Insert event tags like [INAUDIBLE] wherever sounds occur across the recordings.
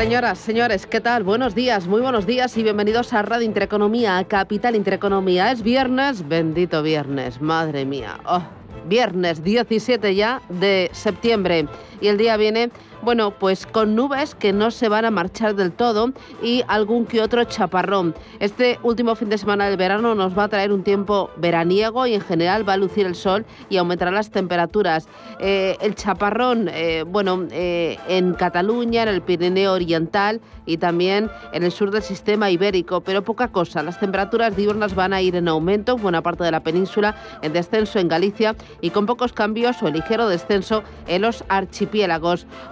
Señoras, señores, ¿qué tal? Buenos días, muy buenos días y bienvenidos a Radio Intereconomía, Capital Intereconomía. Es viernes, bendito viernes, madre mía. Oh, viernes 17 ya de septiembre y el día viene bueno, pues con nubes que no se van a marchar del todo y algún que otro chaparrón. Este último fin de semana del verano nos va a traer un tiempo veraniego y en general va a lucir el sol y aumentarán las temperaturas. Eh, el chaparrón, eh, bueno, eh, en Cataluña, en el Pirineo Oriental y también en el sur del sistema ibérico, pero poca cosa. Las temperaturas diurnas van a ir en aumento en buena parte de la península, en descenso en Galicia y con pocos cambios o ligero descenso en los archipiélagos.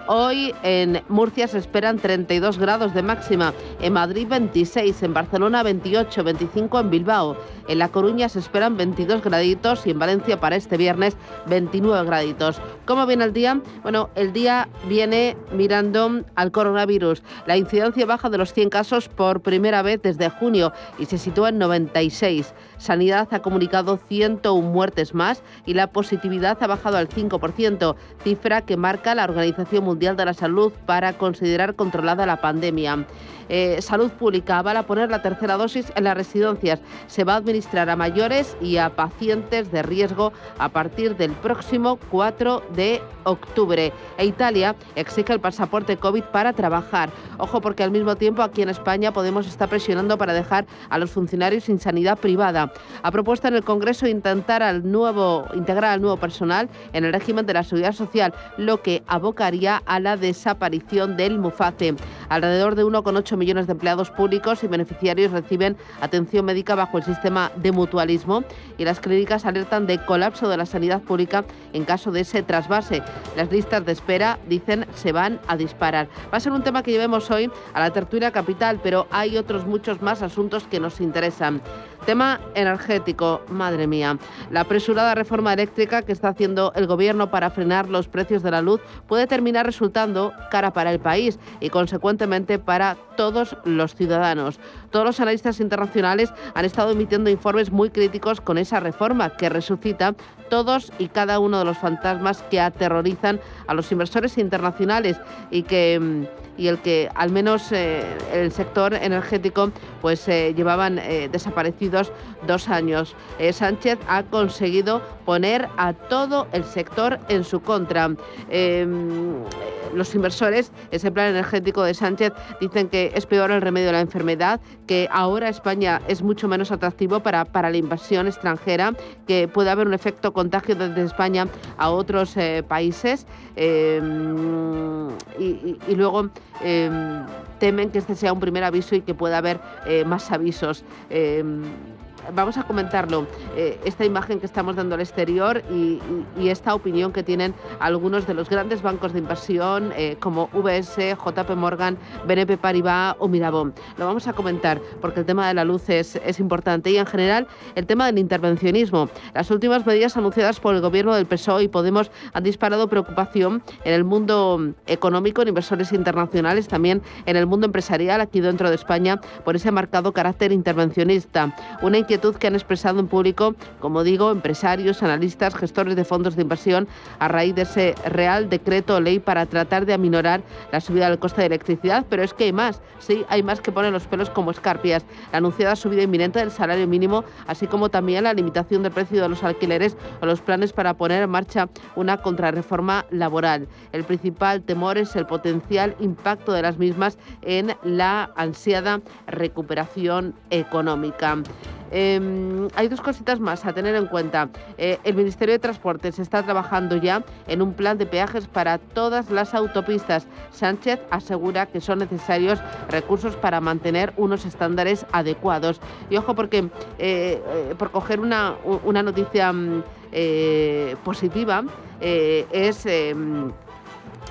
Hoy en Murcia se esperan 32 grados de máxima, en Madrid 26, en Barcelona 28, 25 en Bilbao. En La Coruña se esperan 22 graditos y en Valencia para este viernes 29 graditos. ¿Cómo viene el día? Bueno, el día viene mirando al coronavirus. La incidencia baja de los 100 casos por primera vez desde junio y se sitúa en 96. Sanidad ha comunicado 101 muertes más y la positividad ha bajado al 5%, cifra que marca la Organización Mundial de la Salud para considerar controlada la pandemia. Eh, Salud Pública va a poner la tercera dosis en las residencias. Se va a administrar a mayores y a pacientes de riesgo a partir del próximo 4 de octubre. E Italia exige el pasaporte COVID para trabajar. Ojo porque al mismo tiempo aquí en España Podemos estar presionando para dejar a los funcionarios sin sanidad privada. Ha propuesto en el Congreso intentar al nuevo, integrar al nuevo personal en el régimen de la seguridad social, lo que abocaría a la desaparición del MUFACE. Alrededor de 1,8 millones de empleados públicos y beneficiarios reciben atención médica bajo el sistema de mutualismo y las clínicas alertan de colapso de la sanidad pública en caso de ese trasvase. Las listas de espera, dicen, se van a disparar. Va a ser un tema que llevemos hoy a la tertulia capital, pero hay otros muchos más asuntos que nos interesan. Tema energético, madre mía. La apresurada reforma eléctrica que está haciendo el gobierno para frenar los precios de la luz puede terminar resultando cara para el país y consecuentemente para todos los ciudadanos. Todos los analistas internacionales han estado emitiendo informes muy críticos con esa reforma que resucita todos y cada uno de los fantasmas que aterrorizan a los inversores internacionales y que mm, y el que al menos eh, el sector energético pues eh, llevaban eh, desaparecidos dos años. Sánchez ha conseguido poner a todo el sector en su contra. Em, los inversores, ese plan energético de Sánchez, dicen que es peor el remedio de la enfermedad, que ahora España es mucho menos atractivo para, para la inversión extranjera, que puede haber un efecto contagio desde España a otros países em, y, luego temen que este sea un primer aviso y que pueda haber eh, más avisos. Vamos a comentarlo, eh, esta imagen que estamos dando al exterior y, esta opinión que tienen algunos de los grandes bancos de inversión eh, como VS, JP Morgan, BNP Paribas o Mirabón. Lo vamos a comentar porque el tema de la luz es, es importante y en general el tema del intervencionismo. Las últimas medidas anunciadas por el gobierno del PSOE y Podemos han disparado preocupación en el mundo económico, en inversores internacionales, también en el mundo empresarial aquí dentro de España por ese marcado carácter intervencionista. Una inquietud que han expresado en público, como digo, empresarios, analistas, gestores de fondos de inversión a raíz de ese Real Decreto o Ley para tratar de aminorar la subida del coste de electricidad. Pero es que hay más, sí, hay más que ponen los pelos como escarpias. La anunciada subida inminente del salario mínimo, así como también la limitación del precio de los alquileres o los planes para poner en marcha una contrarreforma laboral. El principal temor es el potencial impacto de las mismas en la ansiada recuperación económica. Em, hay dos cositas más a tener en cuenta. Eh, el Ministerio de Transportes está trabajando ya en un plan de peajes para todas las autopistas. Sánchez asegura que son necesarios recursos para mantener unos estándares adecuados. Y ojo porque, eh, eh, por coger una, noticia mm, positiva, es em,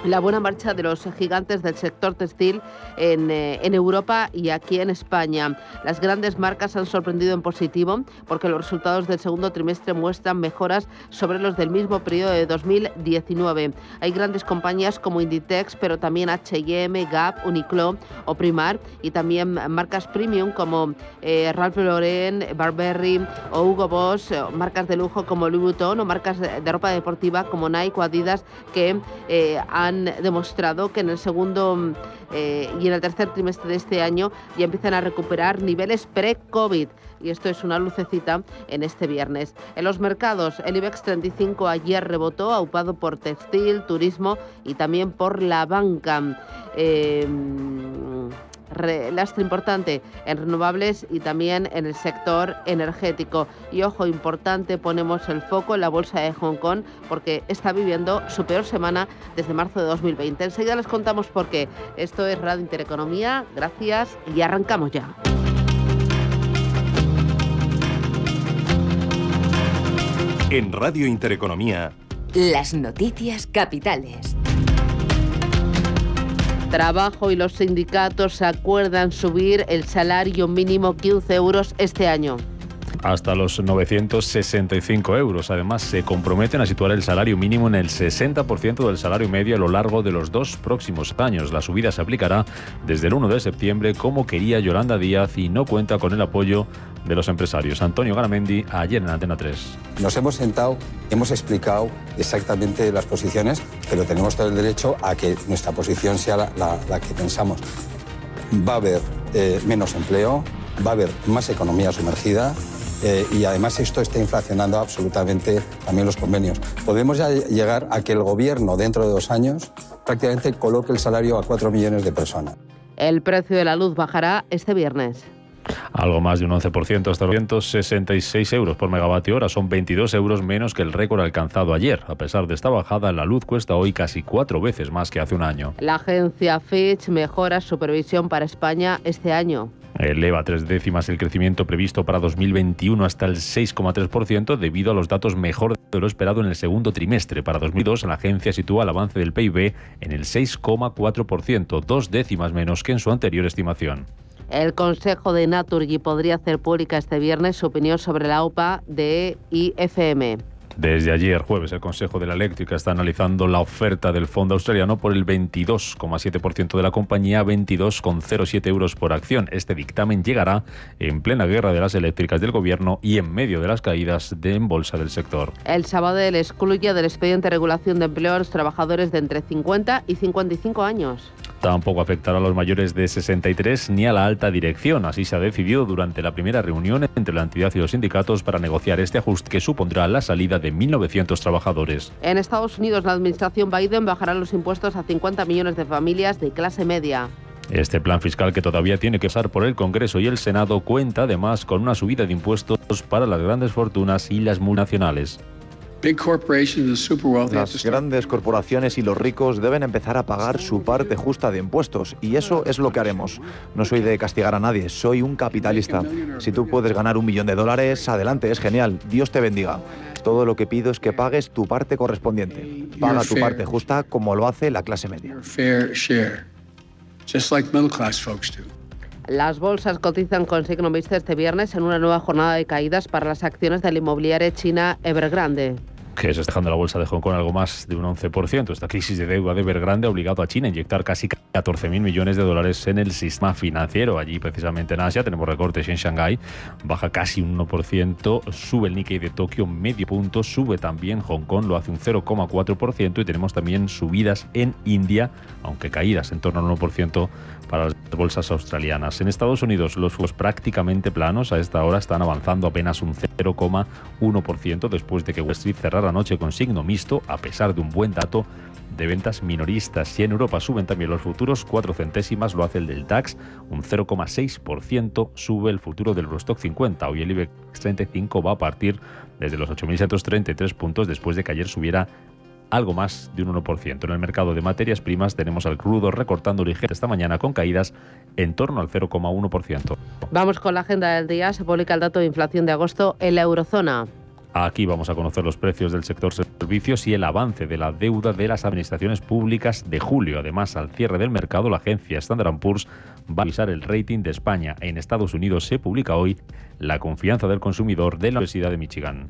la buena marcha de los gigantes del sector textil en, eh, en, Europa y aquí en España. Las grandes marcas han sorprendido en positivo porque los resultados del segundo trimestre muestran mejoras sobre los del mismo periodo de 2019. Hay grandes compañías como Inditex, pero también H&M, Gap, Uniqlo o Primar y también marcas premium como eh, Ralph Lauren, Burberry o Hugo Boss, marcas de lujo como Louis Vuitton o marcas de, de ropa deportiva como Nike o Adidas que eh, han demostrado que en el segundo eh, y en el tercer trimestre de este año ya empiezan a recuperar niveles pre-COVID. Y esto es una lucecita en este viernes. En los mercados, el IBEX 35 ayer rebotó, aupado por textil, turismo y también por la banca. Eh, lastre importante en renovables y también en el sector energético. Y ojo, importante, ponemos el foco en la bolsa de Hong Kong porque está viviendo su peor semana desde marzo de 2020. Enseguida les contamos por qué. Esto es Radio Intereconomía. Gracias y arrancamos ya. En Radio Intereconomía. Las noticias capitales. Trabajo y los sindicatos acuerdan subir el salario mínimo 15 euros este año hasta los 965 euros. Además, se comprometen a situar el salario mínimo en el 60% del salario medio a lo largo de los dos próximos años. La subida se aplicará desde el 1 de septiembre, como quería Yolanda Díaz, y no cuenta con el apoyo de los empresarios. Antonio Garamendi, ayer en Antena 3. Nos hemos sentado, hemos explicado exactamente las posiciones, pero tenemos todo el derecho a que nuestra posición sea la, que pensamos. Va a haber eh, menos empleo, va a haber más economía sumergida, eh, y además esto está inflacionando absolutamente también los convenios. Podemos ya llegar a que el gobierno dentro de dos años prácticamente coloque el salario a cuatro millones de personas. El precio de la luz bajará este viernes algo más de un 11%, hasta 166 euros por megavatio hora. Son 22 euros menos que el récord alcanzado ayer. A pesar de esta bajada, la luz cuesta hoy casi cuatro veces más que hace un año. La agencia Fitch mejora su previsión para España este año. Eleva tres décimas el crecimiento previsto para 2021 hasta el 6,3% debido a los datos mejor de lo esperado en el segundo trimestre. Para 2002, la agencia sitúa el avance del PIB en el 6,4%, dos décimas menos que en su anterior estimación. El Consejo de Naturgy podría hacer pública este viernes su opinión sobre la OPA de IFM. Desde ayer jueves, el Consejo de la Eléctrica está analizando la oferta del fondo australiano por el 22,7% de la compañía, 22,07 euros por acción. Este dictamen llegará en plena guerra de las eléctricas del gobierno y en medio de las caídas de en bolsa del sector. El Sabadell excluye del expediente de regulación de empleo a los trabajadores de entre 50 y 55 años. Tampoco afectará a los mayores de 63 ni a la alta dirección. Así se ha decidido durante la primera reunión entre la entidad y los sindicatos para negociar este ajuste que supondrá la salida de 1.900 trabajadores. En Estados Unidos, la administración Biden bajará los impuestos a 50 millones de familias de clase media. Este plan fiscal que todavía tiene que pasar por el Congreso y el Senado cuenta además con una subida de impuestos para las grandes fortunas y las multinacionales. Las grandes corporaciones y los ricos deben empezar a pagar su parte justa de impuestos y eso es lo que haremos. No soy de castigar a nadie, soy un capitalista. Si tú puedes ganar un millón de dólares, adelante, es genial. Dios te bendiga. Todo lo que pido es que pagues tu parte correspondiente. Paga tu parte justa como lo hace la clase media. Las bolsas cotizan con signo mixto este viernes en una nueva jornada de caídas para las acciones de la inmobiliaria china Evergrande que se está dejando la bolsa de Hong Kong algo más de un 11%. Esta crisis de deuda de Evergrande ha obligado a China a inyectar casi 14.000 millones de dólares en el sistema financiero. Allí, precisamente en Asia, tenemos recortes en Shanghái, baja casi un 1%, sube el Nikkei de Tokio medio punto, sube también Hong Kong, lo hace un 0,4% y tenemos también subidas en India, aunque caídas en torno al 1% para las bolsas australianas. En Estados Unidos los flujos prácticamente planos a esta hora están avanzando apenas un 0,1% después de que Wall Street cerrara anoche con signo mixto a pesar de un buen dato de ventas minoristas. Y en Europa suben también los futuros, 4 centésimas lo hace el del DAX, un 0,6% sube el futuro del Eurostock 50. Hoy el IBEX 35 va a partir desde los 8.733 puntos después de que ayer subiera algo más de un 1%. En el mercado de materias primas tenemos al crudo recortando origen esta mañana con caídas en torno al 0,1%. Vamos con la agenda del día. Se publica el dato de inflación de agosto en la eurozona. Aquí vamos a conocer los precios del sector servicios y el avance de la deuda de las administraciones públicas de julio. Además, al cierre del mercado, la agencia Standard Poor's va a avisar el rating de España. En Estados Unidos se publica hoy la confianza del consumidor de la Universidad de Michigan.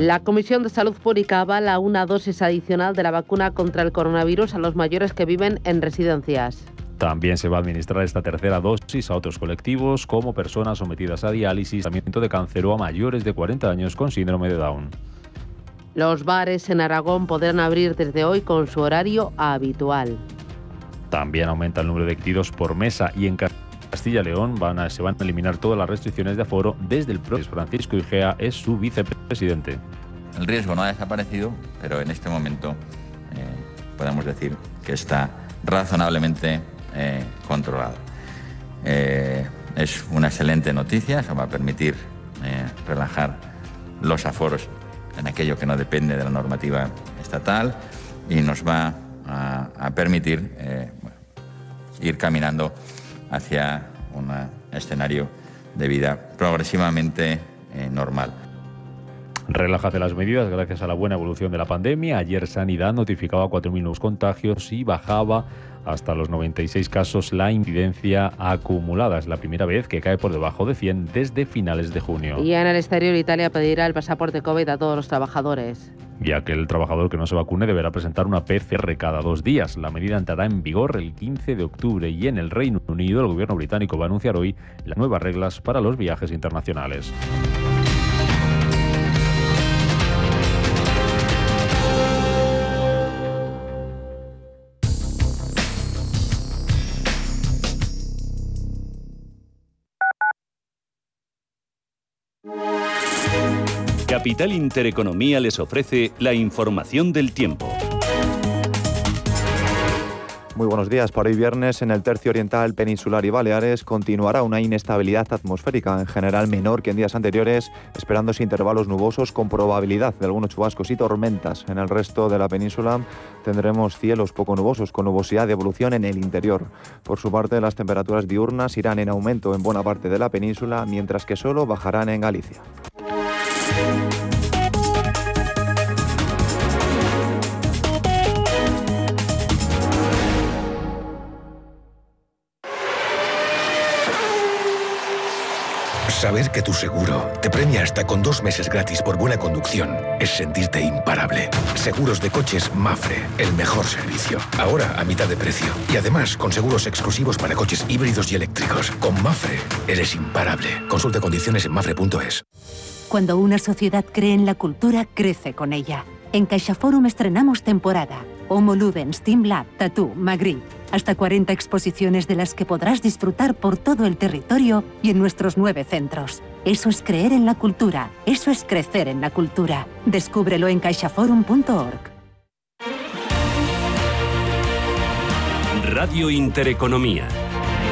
La Comisión de Salud Pública avala una dosis adicional de la vacuna contra el coronavirus a los mayores que viven en residencias. También se va a administrar esta tercera dosis a otros colectivos como personas sometidas a diálisis, tratamiento de cáncer o a mayores de 40 años con síndrome de Down. Los bares en Aragón podrán abrir desde hoy con su horario habitual. También aumenta el número de activos por mesa y en Castilla y León van a, se van a eliminar todas las restricciones de aforo desde el propio Francisco Igea es su vicepresidente. El riesgo no ha desaparecido, pero en este momento eh, podemos decir que está razonablemente eh, controlado. Eh, es una excelente noticia, eso va a permitir relajar los aforos en aquello que no depende de la normativa estatal y nos va a, permitir ir caminando hacia un escenario de vida progresivamente eh, normal. Relaja las medidas gracias a la buena evolución de la pandemia. Ayer Sanidad notificaba 4.000 nuevos contagios y bajaba hasta los 96 casos la incidencia acumulada. Es la primera vez que cae por debajo de 100 desde finales de junio. Y en el exterior Italia pedirá el pasaporte COVID a todos los trabajadores. Y aquel trabajador que no se vacune deberá presentar una PCR cada dos días. La medida entrará en vigor el 15 de octubre y en el Reino Unido el gobierno británico va a anunciar hoy las nuevas reglas para los viajes internacionales. Capital Intereconomía les ofrece la información del tiempo. Muy buenos días. Para hoy viernes, en el tercio oriental, peninsular y Baleares, continuará una inestabilidad atmosférica, en general menor que en días anteriores, esperándose intervalos nubosos con probabilidad de algunos chubascos y tormentas. En el resto de la península tendremos cielos poco nubosos, con nubosidad de evolución en el interior. Por su parte, las temperaturas diurnas irán en aumento en buena parte de la península, mientras que solo bajarán en Galicia. Saber que tu seguro te premia hasta con dos meses gratis por buena conducción es sentirte imparable. Seguros de coches Mafre, el mejor servicio. Ahora a mitad de precio. Y además con seguros exclusivos para coches híbridos y eléctricos. Con Mafre eres imparable. Consulta condiciones en mafre.es. Cuando una sociedad cree en la cultura, crece con ella. En CaixaForum estrenamos temporada. Homo Ludens, Team Lab, Tattoo, Magritte. Hasta 40 exposiciones de las que podrás disfrutar por todo el territorio y en nuestros nueve centros. Eso es creer en la cultura. Eso es crecer en la cultura. Descúbrelo en caixaforum.org. Radio Intereconomía.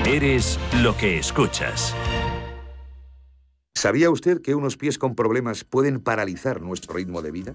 Eres lo que escuchas. ¿Sabía usted que unos pies con problemas pueden paralizar nuestro ritmo de vida?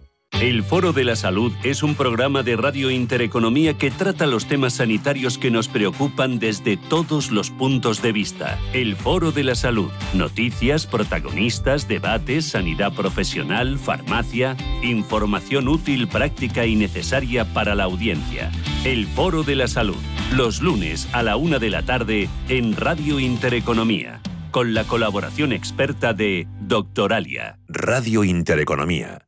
El Foro de la Salud es un programa de Radio Intereconomía que trata los temas sanitarios que nos preocupan desde todos los puntos de vista. El Foro de la Salud. Noticias, protagonistas, debates, sanidad profesional, farmacia, información útil, práctica y necesaria para la audiencia. El Foro de la Salud. Los lunes a la una de la tarde en Radio Intereconomía. Con la colaboración experta de Doctoralia. Radio Intereconomía.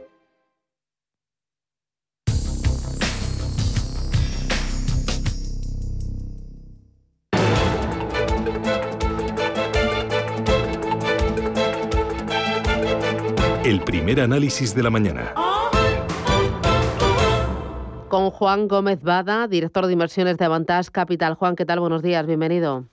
El primer análisis de la mañana. Con Juan Gómez Bada, director de inversiones de Avantage Capital. Juan, ¿qué tal? Buenos días, bienvenido.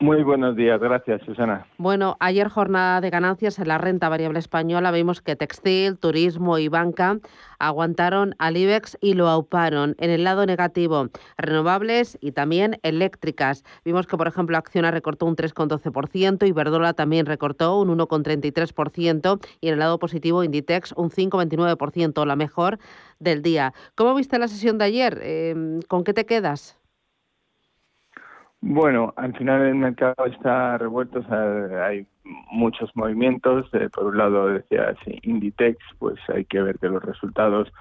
Muy buenos días, gracias Susana. Bueno, ayer jornada de ganancias en la renta variable española. Vimos que textil, turismo y banca aguantaron al IBEX y lo auparon. En el lado negativo, renovables y también eléctricas. Vimos que, por ejemplo, Acciona recortó un 3,12%, y Verdola también recortó un 1,33% y en el lado positivo Inditex un 5,29%, la mejor del día. ¿Cómo viste la sesión de ayer? Eh, ¿Con qué te quedas? Bueno, al final el mercado está revuelto, hay muchos movimientos. Eh, por un lado, decía Inditex, pues hay que ver que los resultados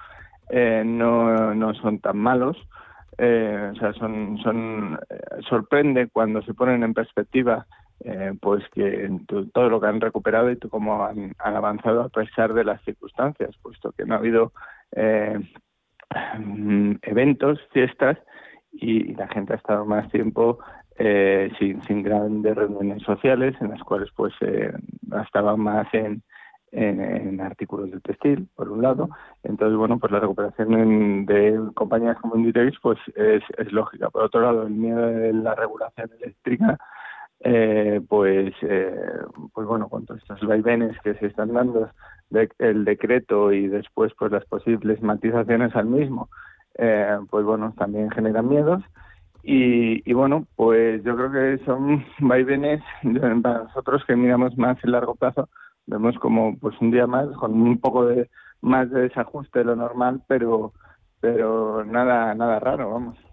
eh, no, no son tan malos. Eh, o sea, son, son sorprende cuando se ponen en perspectiva pues que todo lo que han recuperado y cómo han, han, avanzado a pesar de las circunstancias, puesto que no ha habido eventos, fiestas y, la gente ha estado más tiempo eh, sin, sin grandes reuniones sociales en las cuales pues eh, gastaban más en, en, artículos de textil, por un lado. Entonces, bueno, pues la recuperación de compañías como Inditex pues es, es lógica. Por otro lado, el miedo de la regulación eléctrica eh, pues, eh, pues bueno, con todos estos vaivenes que se están dando, de, el decreto y después pues las posibles matizaciones al mismo, eh, pues bueno, también generan miedos. Y, bueno, pues yo creo que son [LAUGHS] vaivenes para nosotros que miramos más en largo plazo, vemos como pues un día más con un poco de más de desajuste de lo normal, pero pero nada nada raro, vamos.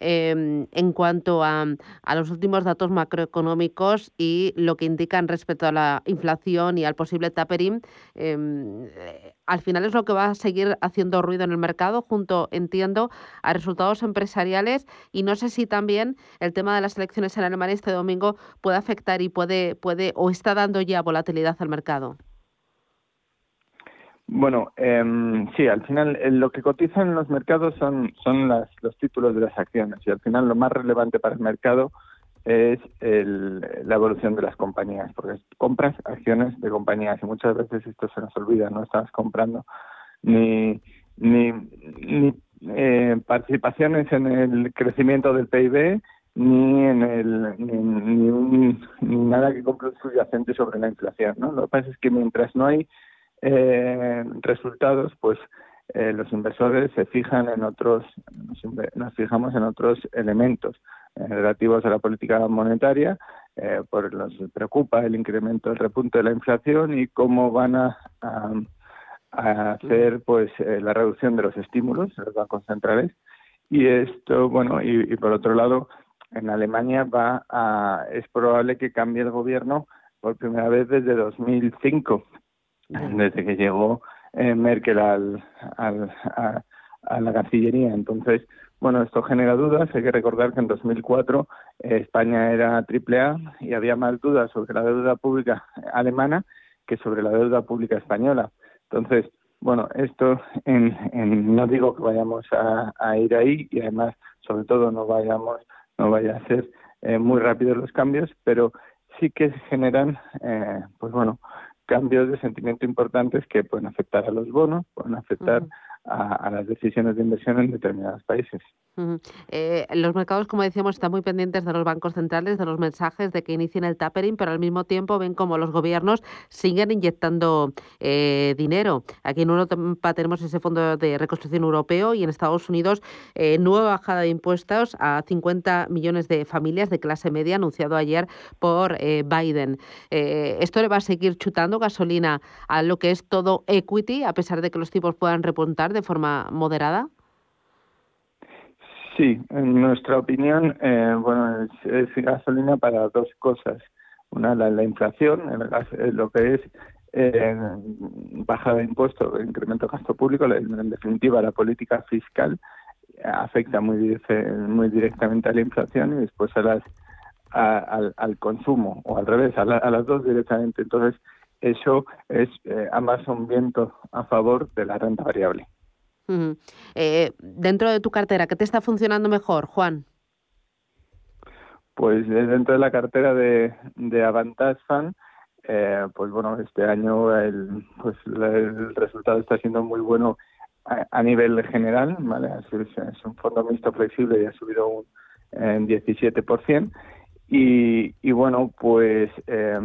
Em, en cuanto a, a, los últimos datos macroeconómicos y lo que indican respecto a la inflación y al posible tapering, em, eh, al final es lo que va a seguir haciendo ruido en el mercado, junto, entiendo, a resultados empresariales. Y no sé si también el tema de las elecciones en Alemania este domingo puede afectar y puede, puede o está dando ya volatilidad al mercado. Bueno, eh, sí, al final eh, lo que cotizan los mercados son, son las, los títulos de las acciones y al final lo más relevante para el mercado es el, la evolución de las compañías, porque compras acciones de compañías y muchas veces esto se nos olvida, no estás comprando ni, ni, ni eh, participaciones en el crecimiento del PIB ni en el ni, ni, nada que compre subyacente sobre la inflación, ¿no? Lo que pasa es que mientras no hay eh, resultados, pues eh, los inversores se fijan en otros, nos, fijamos en otros elementos eh, relativos a la política monetaria, eh, por los preocupa el incremento, el repunte de la inflación y cómo van a, hacer pues eh, la reducción de los estímulos en los bancos centrales. Y esto, bueno, y, y por otro lado, en Alemania va a, es probable que cambie el gobierno por primera vez desde 2005 desde que llegó eh, Merkel al, a, la Cancillería. Entonces, bueno, esto genera dudas. Hay que recordar que en 2004 eh, España era triple A y había más dudas sobre la deuda pública alemana que sobre la deuda pública española. Entonces, bueno, esto en, en, no digo que vayamos a, a, ir ahí y además, sobre todo, no vayamos, no vaya a ser eh, muy rápidos los cambios, pero sí que generan, eh, pues bueno, cambios de sentimiento importantes que pueden afectar a los bonos, pueden afectar a, las decisiones de inversión en determinados países. Eh, los mercados, como decíamos, están muy pendientes de los bancos centrales, de los mensajes de que inicien el tapering, pero al mismo tiempo ven como los gobiernos siguen inyectando eh, dinero. Aquí en Europa tenemos ese fondo de reconstrucción europeo y en Estados Unidos eh, nueva bajada de impuestos a 50 millones de familias de clase media anunciado ayer por Biden. esto le va a seguir chutando gasolina a lo que es todo equity, a pesar de que los tipos puedan repuntar de forma moderada. Sí, en nuestra opinión, eh, bueno, es, gasolina para dos cosas. Una, la, inflación, el lo que es eh, bajada de impuestos, incremento de gasto público, en definitiva la política fiscal afecta muy, muy directamente a la inflación y después a las al, al, consumo o al revés, a, las dos directamente. Entonces, eso es, eh, ambas son vientos a favor de la renta variable. Eh, dentro de tu cartera, ¿qué te está funcionando mejor, Juan? Pues eh, dentro de la cartera de, de Fund, eh, pues bueno, este año el, pues el resultado está siendo muy bueno a, nivel general, ¿vale? Es, un fondo mixto flexible y ha subido un 17%. Y, y bueno, pues eh,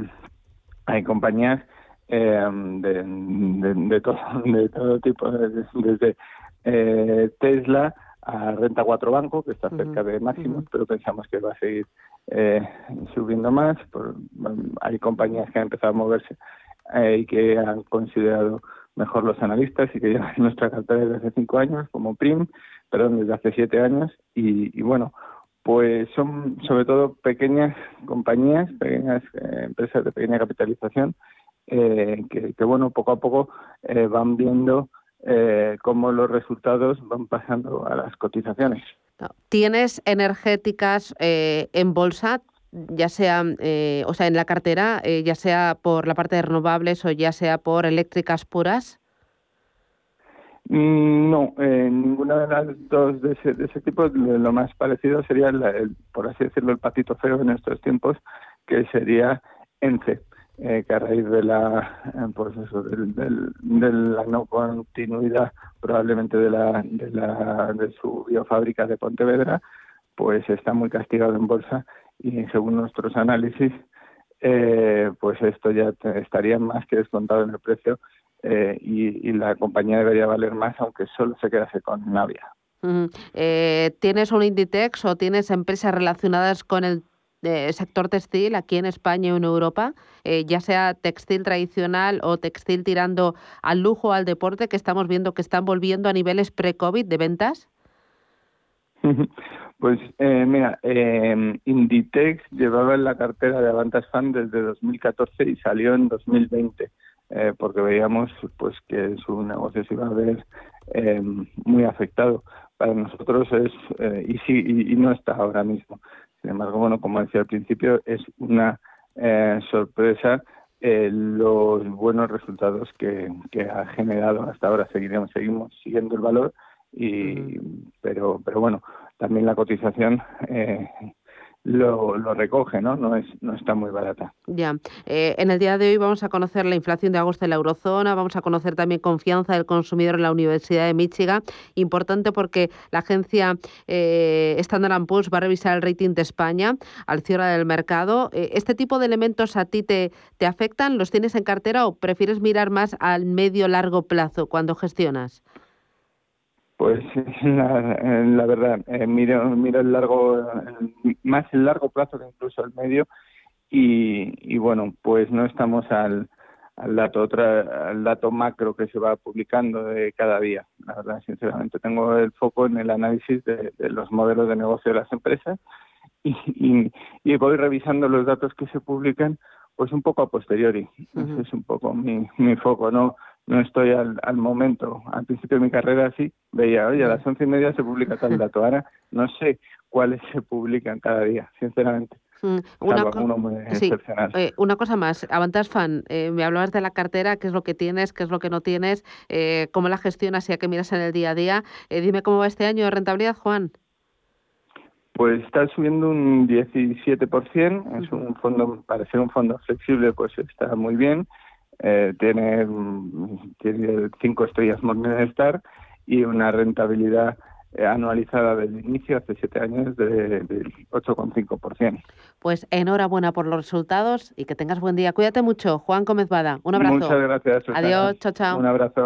hay compañías eh, de, de, todo, de todo tipo, desde, Tesla a Renta 4 Banco, que está cerca de máximos, pero pensamos que va a seguir eh, subiendo más. hay compañías que han empezado a moverse eh, y que han considerado mejor los analistas y que llevan nuestra cartera desde hace cinco años, como PRIM, perdón, desde hace siete años. Y, bueno, pues son sobre todo pequeñas compañías, pequeñas eh, empresas de pequeña capitalización, que, que, bueno, poco a poco van viendo cómo los resultados van pasando a las cotizaciones. ¿Tienes energéticas eh, en bolsa, ya sea, eh, o sea, en la cartera, eh, ya sea por la parte de renovables o ya sea por eléctricas puras? Mm, no, ninguna de las dos de ese, de ese tipo. Lo más parecido sería, el, por así decirlo, el patito feo en estos tiempos, que sería ENCE. Eh, que a raíz de la eh, pues eso, del, de la no continuidad probablemente de la, de la de su biofábrica de Pontevedra pues está muy castigado en bolsa y según nuestros análisis eh, pues esto ya estaría más que descontado en el precio y, la compañía debería valer más aunque solo se quedase con Navia. ¿Tienes un Inditex o tienes empresas relacionadas con el sector textil aquí en España y en Europa, eh, ya sea textil tradicional o textil tirando al lujo o al deporte, que estamos viendo que están volviendo a niveles pre-COVID de ventas? Pues eh, mira, eh, Inditex llevaba en la cartera de Avantas Fan desde 2014 y salió en 2020, eh, porque veíamos pues que su negocio se iba a ver muy afectado. Para nosotros es, y, sí, y no está ahora mismo. Sin embargo, bueno, como decía al principio, es una eh, sorpresa eh, los buenos resultados que, ha generado hasta ahora. Seguiremos, seguimos siguiendo el valor, y, pero, pero bueno, también la cotización eh, lo, lo, recoge, ¿no? No, es, no está muy barata. Ya. Eh, en el día de hoy vamos a conocer la inflación de agosto en la eurozona, vamos a conocer también confianza del consumidor en la Universidad de Michigan. Importante porque la agencia eh, Standard Poor's va a revisar el rating de España al cierre del mercado. Eh, ¿Este tipo de elementos a ti te, te afectan? ¿Los tienes en cartera o prefieres mirar más al medio-largo plazo cuando gestionas? Pues [LAUGHS] la, la verdad, eh, miro, miro el largo, más el largo plazo que incluso el medio y, y bueno, pues no estamos al, al dato otra, al dato macro que se va publicando de cada día. La verdad, sinceramente, tengo el foco en el análisis de, los modelos de negocio de las empresas y, y, y, voy revisando los datos que se publican pues un poco a posteriori. Ese es un poco mi, mi foco, no no estoy al, al momento. Al principio de mi carrera sí, veía, oye, a las once y media se publica tal dato. Ahora no sé cuáles se publican cada día, sinceramente. Una, eh, una cosa más, Avantas Fan, eh, me hablabas de la cartera, qué es lo que tienes, qué es lo que no tienes, eh, cómo la gestionas y a qué miras en el día a día. dime cómo va este año de rentabilidad, Juan. Pues está subiendo un 17%, es un fondo, para ser un fondo flexible, pues está muy bien. Eh, tiene, tiene cinco estrellas Morningstar y una rentabilidad eh, anualizada del inicio hace siete años de, del 8,5%. Pues enhorabuena por los resultados y que tengas buen día. Cuídate mucho, Juan Gómez Bada. Un abrazo. Muchas gracias. Adiós, chao, chao. Un abrazo.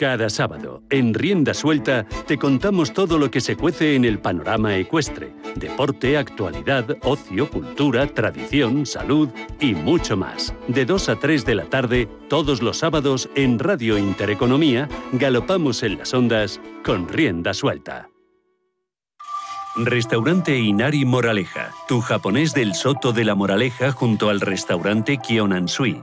Cada sábado, en Rienda Suelta, te contamos todo lo que se cuece en el panorama ecuestre. Deporte, actualidad, ocio, cultura, tradición, salud y mucho más. De 2 a 3 de la tarde, todos los sábados, en Radio Intereconomía, galopamos en las ondas con Rienda Suelta. Restaurante Inari Moraleja, tu japonés del Soto de la Moraleja junto al restaurante Kionansui.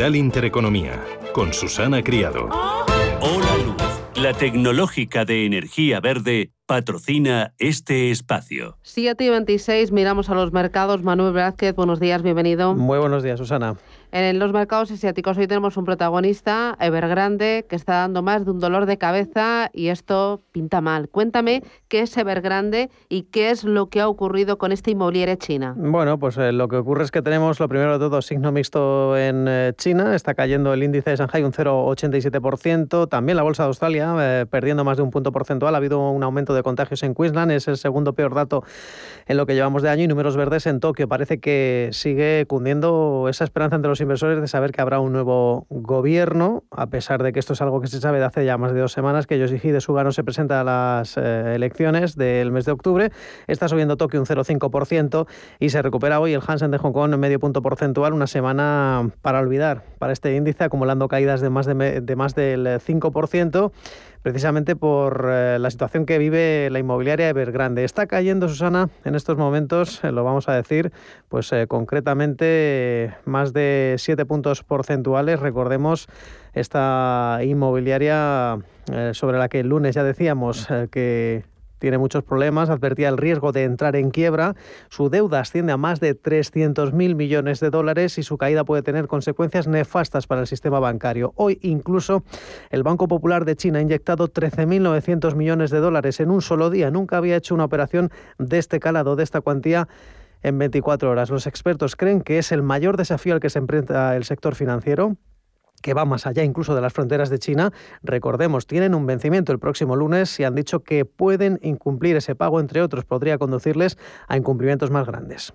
Capital Intereconomía, con Susana Criado. Hola Luz, la tecnológica de energía verde patrocina este espacio. 7 y 26, miramos a los mercados. Manuel Vázquez, buenos días, bienvenido. Muy buenos días, Susana. En los mercados asiáticos hoy tenemos un protagonista, Evergrande, que está dando más de un dolor de cabeza y esto pinta mal. Cuéntame qué es Evergrande y qué es lo que ha ocurrido con esta inmobiliaria china. Bueno, pues eh, lo que ocurre es que tenemos lo primero de todo signo mixto en eh, China, está cayendo el índice de Shanghai un 0,87%, también la bolsa de Australia eh, perdiendo más de un punto porcentual, ha habido un aumento de contagios en Queensland, es el segundo peor dato en lo que llevamos de año y números verdes en Tokio. Parece que sigue cundiendo esa esperanza entre los inversores de saber que habrá un nuevo gobierno, a pesar de que esto es algo que se sabe de hace ya más de dos semanas, que Yoshihide Suga no se presenta a las eh, elecciones del mes de octubre. Está subiendo Tokio un 0,5% y se recupera hoy el Hansen de Hong Kong en medio punto porcentual, una semana para olvidar para este índice, acumulando caídas de más, de, de más del 5% precisamente por eh, la situación que vive la inmobiliaria Evergrande. Está cayendo, Susana, en estos momentos, eh, lo vamos a decir, pues eh, concretamente más de 7 puntos porcentuales. Recordemos esta inmobiliaria sobre la que el lunes ya decíamos que tiene muchos problemas, advertía el riesgo de entrar en quiebra, su deuda asciende a más de 300.000 millones de dólares y su caída puede tener consecuencias nefastas para el sistema bancario. Hoy incluso el Banco Popular de China ha inyectado 13.900 millones de dólares en un solo día. Nunca había hecho una operación de este calado, de esta cuantía en 24 horas. Los expertos creen que es el mayor desafío al que se enfrenta el sector financiero que va más allá incluso de las fronteras de China. Recordemos, tienen un vencimiento el próximo lunes y han dicho que pueden incumplir ese pago, entre otros, podría conducirles a incumplimientos más grandes.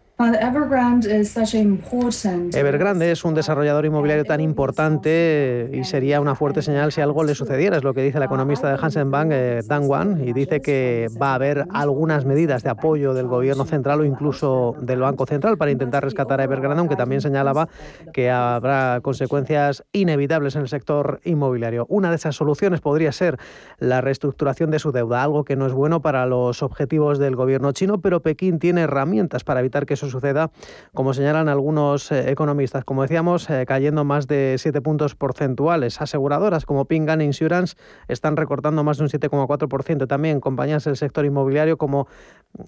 Evergrande es un desarrollador inmobiliario tan importante y sería una fuerte señal si algo le sucediera, es lo que dice la economista de Hansen Bank, eh, Dan Wan, y dice que va a haber algunas medidas de apoyo del gobierno central o incluso del Banco Central para intentar rescatar a Evergrande, aunque también señalaba que habrá consecuencias inevitables en el sector inmobiliario. Una de esas soluciones podría ser la reestructuración de su deuda, algo que no es bueno para los objetivos del gobierno chino, pero Pekín tiene herramientas para evitar que eso suceda, como señalan algunos eh, economistas. Como decíamos, eh, cayendo más de 7 puntos porcentuales. Aseguradoras como Pingan Insurance están recortando más de un 7,4%. También compañías del sector inmobiliario como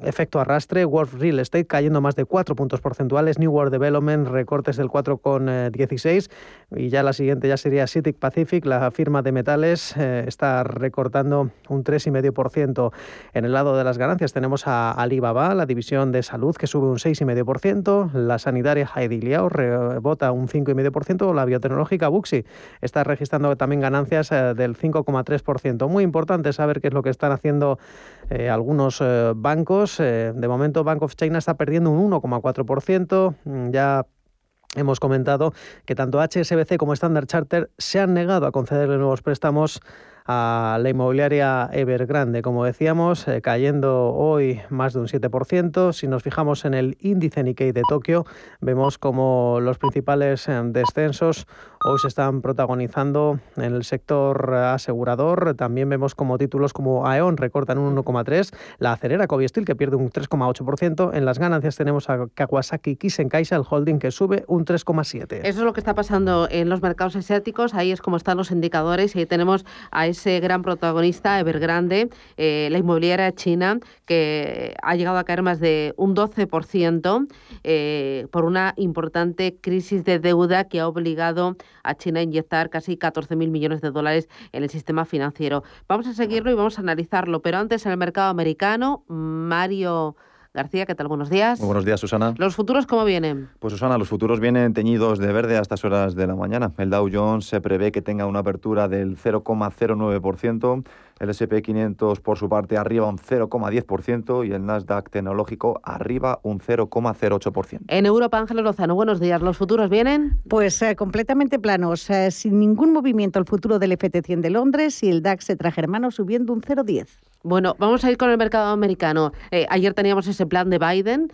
Efecto Arrastre, World Real Estate cayendo más de 4 puntos porcentuales, New World Development recortes del 4,16 y ya la siguiente ya sería Citic Pacific, la firma de metales eh, está recortando un 3,5%. En el lado de las ganancias tenemos a Alibaba, la división de salud que sube un 6,5%, la sanitaria Haidiliao rebota un 5,5%, la biotecnológica Buxi está registrando también ganancias eh, del 5,3%. Muy importante saber qué es lo que están haciendo eh, algunos eh, bancos. de momento Bank of China está perdiendo un 1,4%, mm, ya hemos comentado que tanto HSBC como Standard Charter se han negado a concederle nuevos préstamos a la inmobiliaria Evergrande, como decíamos, eh, cayendo hoy más de un 7%. Si nos fijamos en el índice Nikkei de Tokio, vemos como los principales eh, descensos hoy se están protagonizando en el sector asegurador. También vemos como títulos como Aeon recortan un 1,3%, la acerera Coviestil que pierde un 3,8%. En las ganancias tenemos a Kawasaki Kisen-Kaisa, el holding que sube un 3,7%. Eso es lo que está pasando en los mercados asiáticos. Ahí es como están los indicadores y ahí tenemos a ese gran protagonista, Evergrande, eh, la inmobiliaria china, que ha llegado a caer más de un 12% eh, por una importante crisis de deuda que ha obligado a China a inyectar casi 14.000 millones de dólares en el sistema financiero. Vamos a seguirlo y vamos a analizarlo, pero antes en el mercado americano, Mario García, ¿qué tal? Buenos días. buenos días, Susana. ¿Los futuros cómo vienen? Pues Susana, los futuros vienen teñidos de verde a estas horas de la mañana. El Dow Jones se prevé que tenga una apertura del 0,09%. El SP500 por su parte arriba un 0,10% y el Nasdaq tecnológico arriba un 0,08%. En Europa, Ángeles Lozano, buenos días. ¿Los futuros vienen? Pues eh, completamente planos, eh, sin ningún movimiento el futuro del FT100 de Londres y el DAX se traje hermano subiendo un 0,10. Bueno, vamos a ir con el mercado americano. Eh, ayer teníamos ese plan de Biden,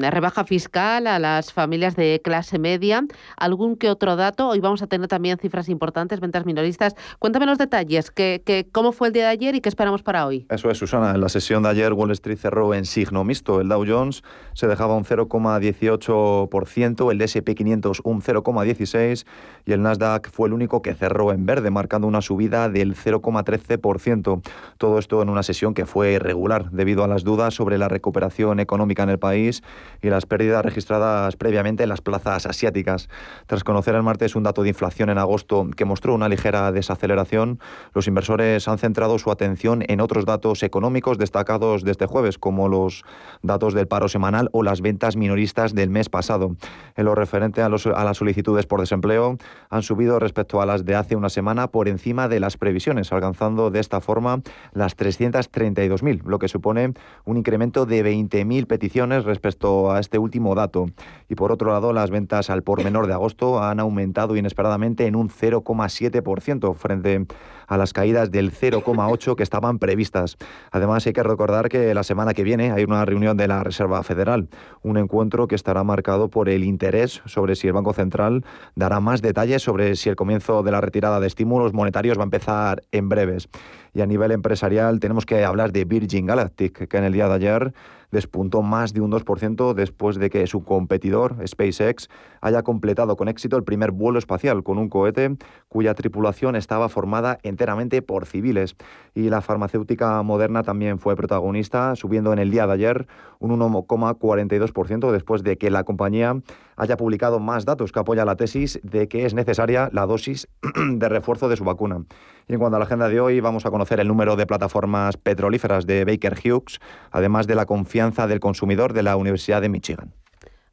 rebaja fiscal a las familias de clase media, algún que otro dato. Hoy vamos a tener también cifras importantes, ventas minoristas. Cuéntame los detalles, que cómo fue el día de ayer y qué esperamos para hoy. Eso es, Susana. En la sesión de ayer Wall Street cerró en signo mixto. El Dow Jones se dejaba un 0,18%, el S&P 500 un 0,16% y el Nasdaq fue el único que cerró en verde, marcando una subida del 0,13%. Todo esto en una sesión que fue irregular debido a las dudas sobre la recuperación económica en el país y las pérdidas registradas previamente en las plazas asiáticas. Tras conocer el martes un dato de inflación en agosto que mostró una ligera desaceleración, los inversores han centrado su atención en otros datos económicos destacados de este jueves, como los datos del paro semanal o las ventas minoristas del mes pasado. En lo referente a, a las solicitudes por desempleo, han subido respecto a las de hace una semana por encima de las previsiones, alcanzando de esta forma las 332.000, lo que supone un incremento de 20.000 peticiones respecto a este último dato. Y por otro lado, las ventas al por menor de agosto han aumentado inesperadamente en un 0,7% frente a las caídas del 0,8 que estaban previstas. Además, hay que recordar que la semana que viene hay una reunión de la Reserva Federal, un encuentro que estará marcado por el interés sobre si el Banco Central dará más detalles sobre si el comienzo de la retirada de estímulos monetarios va a empezar en breves. Y a nivel empresarial tenemos que hablar de Virgin Galactic, que en el día de ayer despuntó más de un 2% después de que su competidor, SpaceX, haya completado con éxito el primer vuelo espacial con un cohete cuya tripulación estaba formada enteramente por civiles. Y la farmacéutica moderna también fue protagonista, subiendo en el día de ayer un 1,42% después de que la compañía haya publicado más datos que apoyan la tesis de que es necesaria la dosis [CLEARS THROAT] de refuerzo de su vacuna. Y en cuanto a la agenda de hoy, vamos a conocer el número de plataformas petrolíferas de Baker Hughes, además de la confianza del consumidor de la Universidad de Michigan.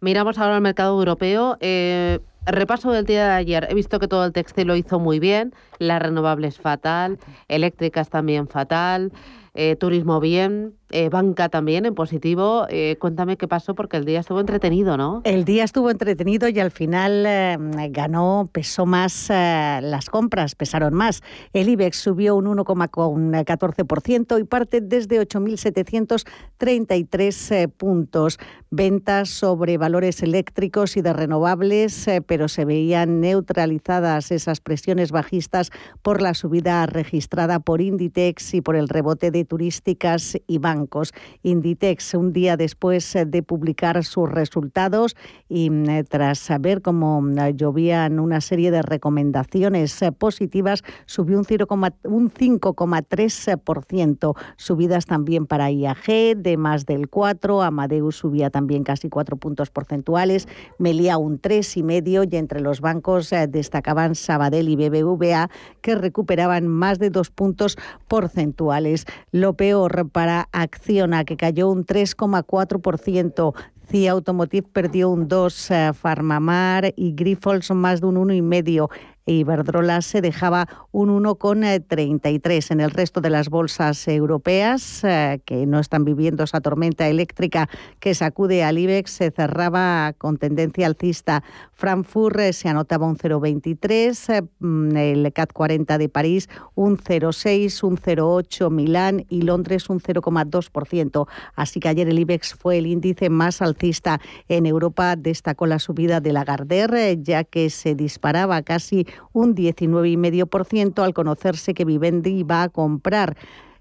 Miramos ahora al mercado europeo. Eh, repaso del día de ayer. He visto que todo el textil lo hizo muy bien, las renovables fatal, eléctricas también fatal, eh, turismo bien, eh, banca también en positivo. Eh, cuéntame qué pasó porque el día estuvo entretenido, ¿no? El día estuvo entretenido y al final eh, ganó, pesó más las compras, pesaron más. El IBEX subió un 1,14% y parte desde 8.733 puntos. Ventas sobre valores eléctricos y de renovables, pero se veían neutralizadas esas presiones bajistas por la subida registrada por Inditex y por el rebote de turísticas y bancos Inditex, un día después eh, de publicar sus resultados y mm, eh, tras saber cómo mm, llovían una serie de recomendaciones eh, positivas, subió un 5,3%. Subidas también para IAG de más del 4%, Amadeus subía también casi 4 puntos porcentuales, Melia un 3,5% y entre los bancos destacaban Sabadell y BBVA que recuperaban más de 2 puntos porcentuales. Lo peor para Acciona, que cayó un 3,4%. CIA Automotive perdió un 2%, Farmamar y Grifols más de un 1,5%. Iberdrola se dejaba un 1,33. En el resto de las bolsas europeas, eh, que no están viviendo esa tormenta eléctrica que sacude al IBEX, se cerraba con tendencia alcista. Frankfurt eh, se anotaba un 0,23, mm, el CAC 40 de París un 0,6, un 0,8 Milán y Londres un 0,2%. Así que ayer el IBEX fue el índice más alcista en Europa. Destacó la subida de la Gardère, ya que se disparaba casi un 19,5% al conocerse que Vivendi va a comprar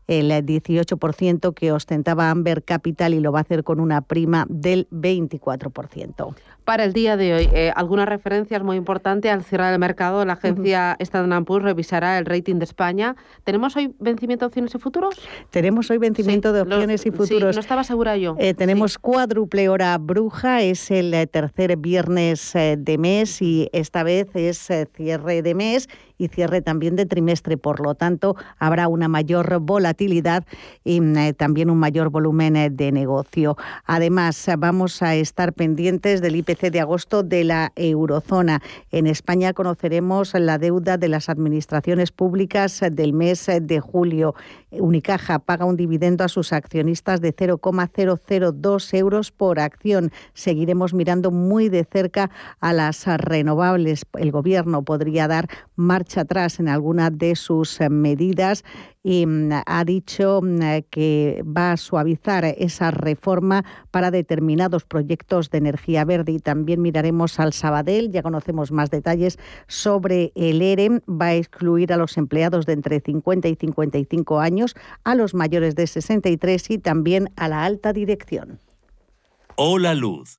el 18% que ostentaba Amber Capital y lo va a hacer con una prima del 24% para el día de hoy. Eh, algunas referencias muy importantes al cerrar el mercado. La agencia Standard Poor's revisará el rating de España. ¿Tenemos hoy vencimiento de opciones y futuros? Tenemos hoy vencimiento de opciones y futuros. no estaba segura yo. Eh, tenemos cuádruple hora bruja, es el eh, tercer viernes de mes y esta vez es cierre de mes y cierre también de trimestre. Por lo tanto, habrá una mayor volatilidad y también un mayor volumen de negocio. Además, vamos a estar pendientes del IPC de agosto de la eurozona. En España conoceremos la deuda de las administraciones públicas del mes de julio. Unicaja paga un dividendo a sus accionistas de 0,002 euros por acción. Seguiremos mirando muy de cerca a las renovables. El Gobierno podría dar marcha atrás en alguna de sus medidas y mm, ha dicho mm, que va a suavizar esa reforma para determinados proyectos de energía verde. Y también miraremos al Sabadell, ya conocemos más detalles sobre el EREM, va a excluir a los empleados de entre 50 y 55 años, a los mayores de 63 y también a la alta dirección. Hola Luz,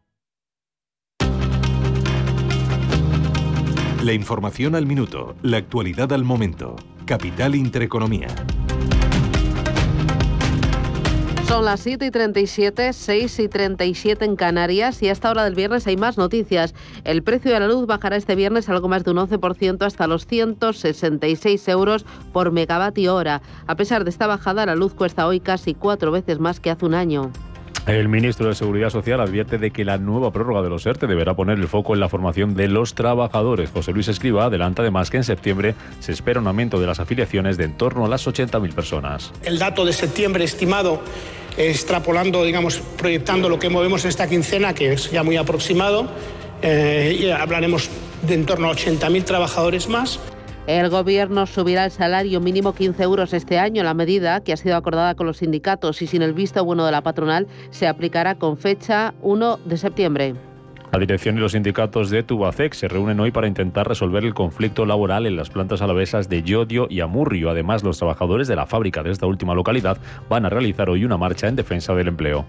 La información al minuto, la actualidad al momento. Capital Intereconomía. Son las 7 y 37, 6 y 37 en Canarias y a esta hora del viernes hay más noticias. El precio de la luz bajará este viernes algo más de un 11% hasta los 166 euros por megavatio hora. A pesar de esta bajada, la luz cuesta hoy casi cuatro veces más que hace un año. El ministro de Seguridad Social advierte de que la nueva prórroga de los ERTE deberá poner el foco en la formación de los trabajadores. José Luis Escriba adelanta además que en septiembre se espera un aumento de las afiliaciones de en torno a las 80.000 personas. El dato de septiembre estimado extrapolando, digamos, proyectando lo que movemos esta quincena, que es ya muy aproximado, eh, hablaremos de en torno a 80.000 trabajadores más. El Gobierno subirá el salario mínimo 15 euros este año. La medida, que ha sido acordada con los sindicatos y sin el visto bueno de la patronal, se aplicará con fecha 1 de septiembre. La dirección y los sindicatos de Tubacec se reúnen hoy para intentar resolver el conflicto laboral en las plantas alavesas de Yodio y Amurrio. Además, los trabajadores de la fábrica de esta última localidad van a realizar hoy una marcha en defensa del empleo.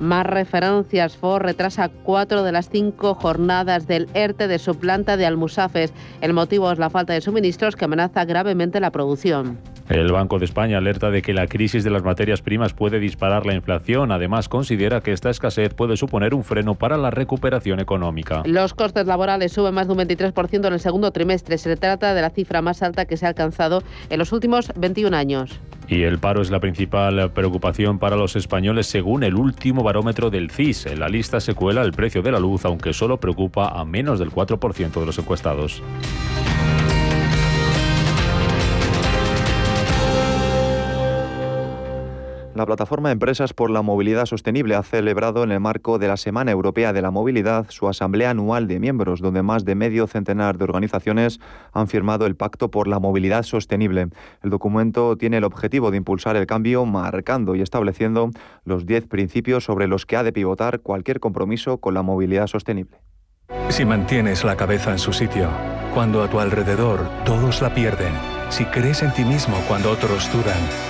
Más referencias. Ford retrasa cuatro de las cinco jornadas del ERTE de su planta de Almusafes. El motivo es la falta de suministros que amenaza gravemente la producción. El Banco de España alerta de que la crisis de las materias primas puede disparar la inflación. Además, considera que esta escasez puede suponer un freno para la recuperación económica. Los costes laborales suben más de un 23% en el segundo trimestre. Se trata de la cifra más alta que se ha alcanzado en los últimos 21 años. Y el paro es la principal preocupación para los españoles según el último barómetro del CIS. En la lista se cuela el precio de la luz, aunque solo preocupa a menos del 4% de los encuestados. La plataforma Empresas por la Movilidad Sostenible ha celebrado en el marco de la Semana Europea de la Movilidad su asamblea anual de miembros, donde más de medio centenar de organizaciones han firmado el Pacto por la Movilidad Sostenible. El documento tiene el objetivo de impulsar el cambio, marcando y estableciendo los 10 principios sobre los que ha de pivotar cualquier compromiso con la movilidad sostenible. Si mantienes la cabeza en su sitio, cuando a tu alrededor todos la pierden, si crees en ti mismo cuando otros dudan,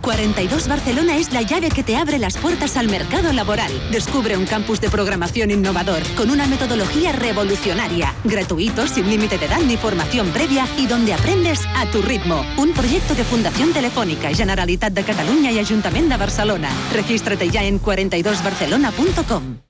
42 Barcelona es la llave que te abre las puertas al mercado laboral. Descubre un campus de programación innovador con una metodología revolucionaria, gratuito, sin límite de edad ni formación previa y donde aprendes a tu ritmo. Un proyecto de Fundación Telefónica, Generalitat de Cataluña y Ayuntamiento de Barcelona. Regístrate ya en 42barcelona.com.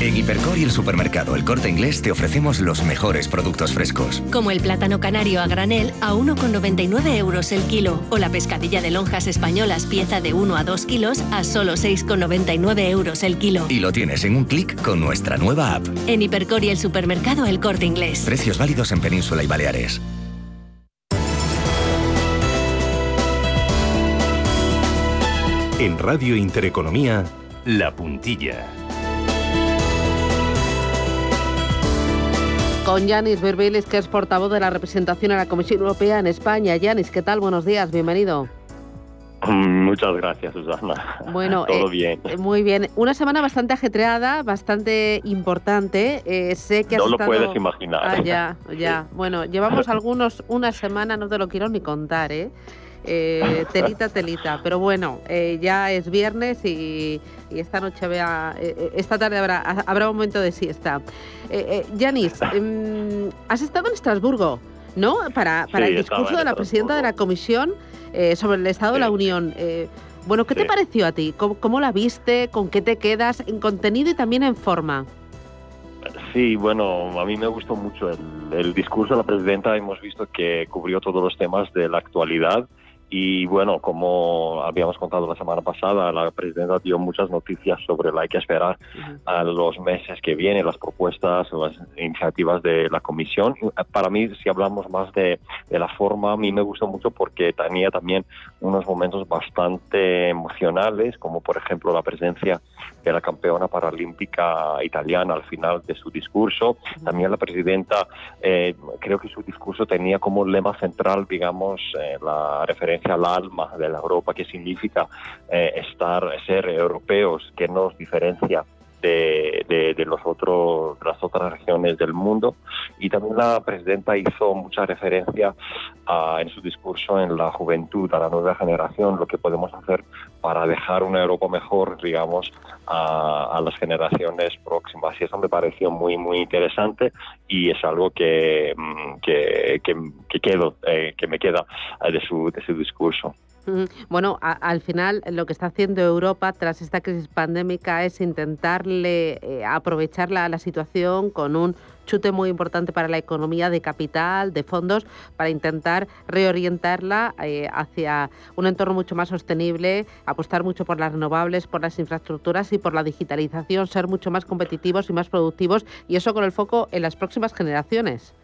En Hipercor y el supermercado El Corte Inglés te ofrecemos los mejores productos frescos. Como el plátano canario a granel a 1,99 euros el kilo o la pescadilla de lonjas españolas pieza de 1 a 2 kilos a solo 6,99 euros el kilo. Y lo tienes en un clic con nuestra nueva app. En Hipercor y el supermercado El Corte Inglés. Precios válidos en Península y Baleares. En Radio Intereconomía, La Puntilla. Con Yanis Berbelis, que es portavoz de la representación a la Comisión Europea en España. Yanis, ¿qué tal? Buenos días, bienvenido. [LAUGHS] Muchas gracias, Susana. Bueno, [LAUGHS] todo eh, bien. Muy bien. Una semana bastante ajetreada, bastante importante. Eh, sé que has No lo estado- puedes imaginar. Ah, ya, ya. [LAUGHS] Bueno, llevamos algunos una semana, no te lo quiero ni contar, ¿eh? Eh, telita, telita. Pero bueno, eh, ya es viernes y, y esta noche vea, eh, eh, esta tarde habrá, habrá un momento de siesta. Eh, eh, Yanis, [LAUGHS] em, has estado en Estrasburgo, ¿no? Para, para Sí, el discurso de la presidenta de la Comisión eh, sobre el Estado de la Unión. Bueno, ¿qué te pareció a ti? ¿Cómo, cómo la viste? ¿Con qué te quedas? En contenido y también en forma. Sí, bueno, a mí me gustó mucho el, el discurso de la presidenta. Hemos visto que cubrió todos los temas de la actualidad. Y bueno, como habíamos contado la semana pasada, la presidenta dio muchas noticias sobre la que esperar a los meses que vienen, las propuestas, las iniciativas de la comisión. Para mí, si hablamos más de, de la forma, a mí me gustó mucho porque tenía también unos momentos bastante emocionales, como por ejemplo la presencia de la campeona paralímpica italiana al final de su discurso. También la presidenta, eh, creo que su discurso tenía como lema central, digamos, eh, la referencia al alma de la Europa, que significa eh, estar, ser europeos, que nos diferencia de, los otros, las otras regiones del mundo. Y también la presidenta hizo mucha referencia a- en su discurso en la juventud, a la nueva generación, lo que podemos hacer para dejar una Europa mejor, digamos, a, a las generaciones próximas. Y eso me pareció muy, muy interesante y es algo que, mm, que, que, que quedo, eh, que me queda de su, de su discurso. Bueno, al final lo que está haciendo Europa tras esta crisis pandémica es intentarle eh, aprovechar la, la situación con un chute muy importante para la economía de capital, de fondos, para intentar reorientarla eh, hacia un entorno mucho más sostenible, apostar mucho por las renovables, por las infraestructuras y por la digitalización, ser mucho más competitivos y más productivos y eso con el foco en las próximas generaciones.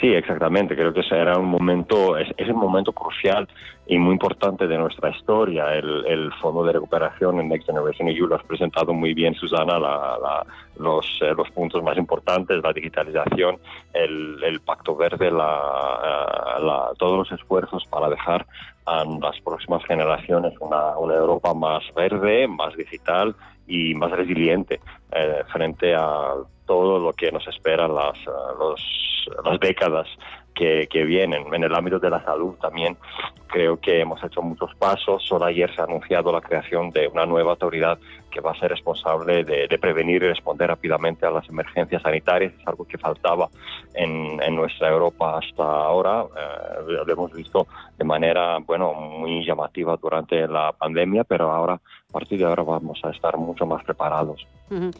Sí, exactamente. Creo que ese un momento, es, un momento crucial y muy importante de nuestra historia. El, el Fondo de Recuperación en Next Generation EU lo has presentado muy bien, Susana, la- los, eh, los puntos más importantes, la digitalización, el, el Pacto Verde, la- la- todos los esfuerzos para dejar a las próximas generaciones una, una Europa más verde, más digital y más resiliente eh, frente a todo lo que nos espera las, eh, los- las décadas que, que vienen. En el ámbito de la salud también creo que hemos hecho muchos pasos. Solo ayer se ha anunciado la creación de una nueva autoridad que va a ser responsable de, de prevenir y responder rápidamente a las emergencias sanitarias. Es algo que faltaba en, en nuestra Europa hasta ahora. Eh, lo hemos visto de manera, bueno, muy llamativa durante la pandemia, pero ahora, a partir de ahora vamos a estar mucho más preparados.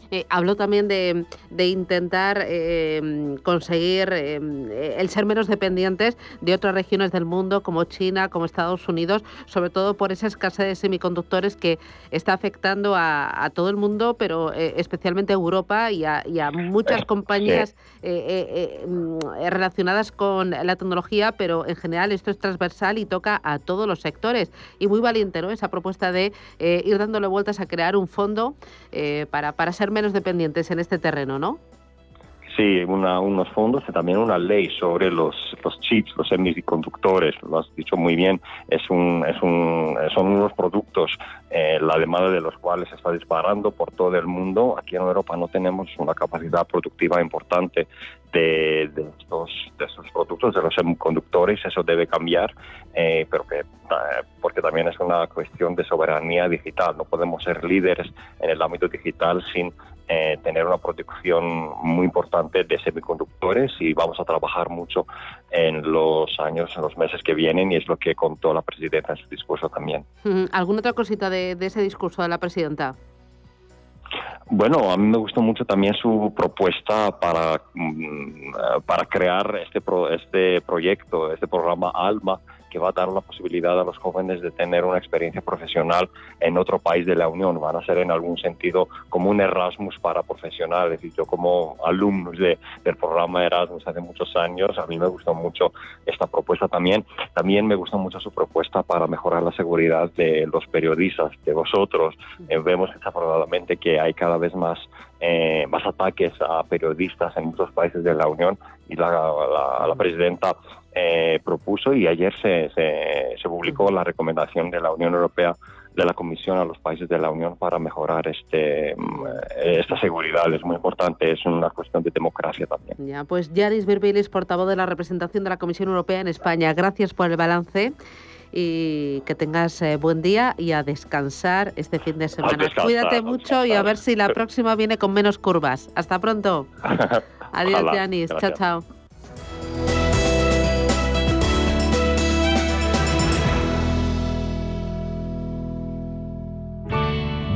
Eh, habló también de, intentar eh, conseguir eh, el ser menos dependientes de otras regiones del mundo como China, como Estados Unidos, sobre todo por esa escasez de semiconductores que está afectando a, todo el mundo, pero especialmente a Europa y a, muchas compañías mm, relacionadas con la tecnología, pero en general esto es transversal y toca a todos los sectores. Y muy valiente ¿no? esa propuesta de ir dándole vueltas a crear un fondo para para ser menos dependientes en este terreno, ¿no? Sí, unos fondos y también una ley sobre los, los chips, los semiconductores, lo has dicho muy bien, es un, es un, son unos productos, eh, la demanda de los cuales está disparando por todo el mundo. Aquí en Europa no tenemos una capacidad productiva importante de, de, estos, de estos productos, de los semiconductores, eso debe cambiar, eh, pero que, eh, porque también es una cuestión de soberanía digital. No podemos ser líderes en el ámbito digital sin eh, tener una producción muy importante de semiconductores y vamos a trabajar mucho en los años, en los meses que vienen y es lo que contó la presidenta en su discurso también. ¿Alguna otra cosita de, de ese discurso de la presidenta? Bueno, a mí me gustó mucho también su propuesta para, mm, para crear este, este proyecto, este programa ALMA, que va a dar la posibilidad a los jóvenes de tener una experiencia profesional en otro país de la Unión. Van a ser en algún sentido como un Erasmus para profesionales. Y yo como alumno de, del programa Erasmus hace muchos años, a mí me gustó mucho esta propuesta también. También me gustó mucho su propuesta para mejorar la seguridad de los periodistas, de vosotros. Eh, vemos desafortunadamente que hay cada vez más eh, más ataques a periodistas en muchos países de la Unión y la, la presidenta eh, propuso y ayer se, se, publicó la recomendación de la Unión Europea de la Comisión a los países de la Unión para mejorar este mm, esta seguridad. Es muy importante, es una cuestión de democracia también. Ya, pues Yaris Birbilis, portavoz de la representación de la Comisión Europea en España, gracias por el balance y que tengas eh, buen día y a descansar este fin de semana. Cuídate mucho y a ver si la próxima viene con menos curvas. Hasta pronto. [LAUGHS] Adiós, Yanis. Chao, chao.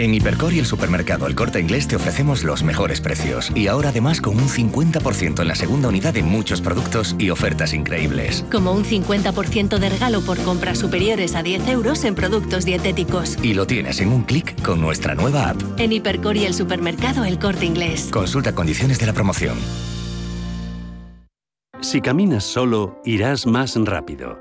En Hipercor y el supermercado El Corte Inglés te ofrecemos los mejores precios. Y ahora además con un 50% en la segunda unidad de muchos productos y ofertas increíbles. Como un 50% de regalo por compras superiores a 10 euros en productos dietéticos. Y lo tienes en un clic con nuestra nueva app. En Hipercor y el supermercado El Corte Inglés. Consulta condiciones de la promoción. Si caminas solo, irás más rápido.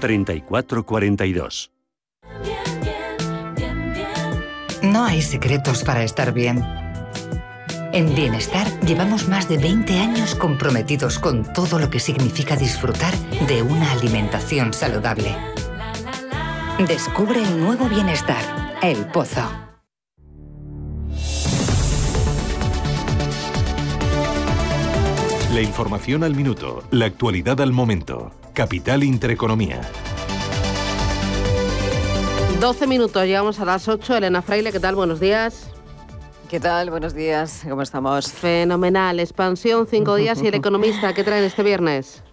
3442. No hay secretos para estar bien. En Bienestar llevamos más de 20 años comprometidos con todo lo que significa disfrutar de una alimentación saludable. Descubre el nuevo Bienestar, El Pozo. La información al minuto, la actualidad al momento. Capital Intereconomía. 12 minutos, llegamos a las 8. Elena Fraile, ¿qué tal? Buenos días. ¿Qué tal? Buenos días, ¿cómo estamos? Fenomenal, expansión, cinco días y el [LAUGHS] economista, ¿qué traen este viernes?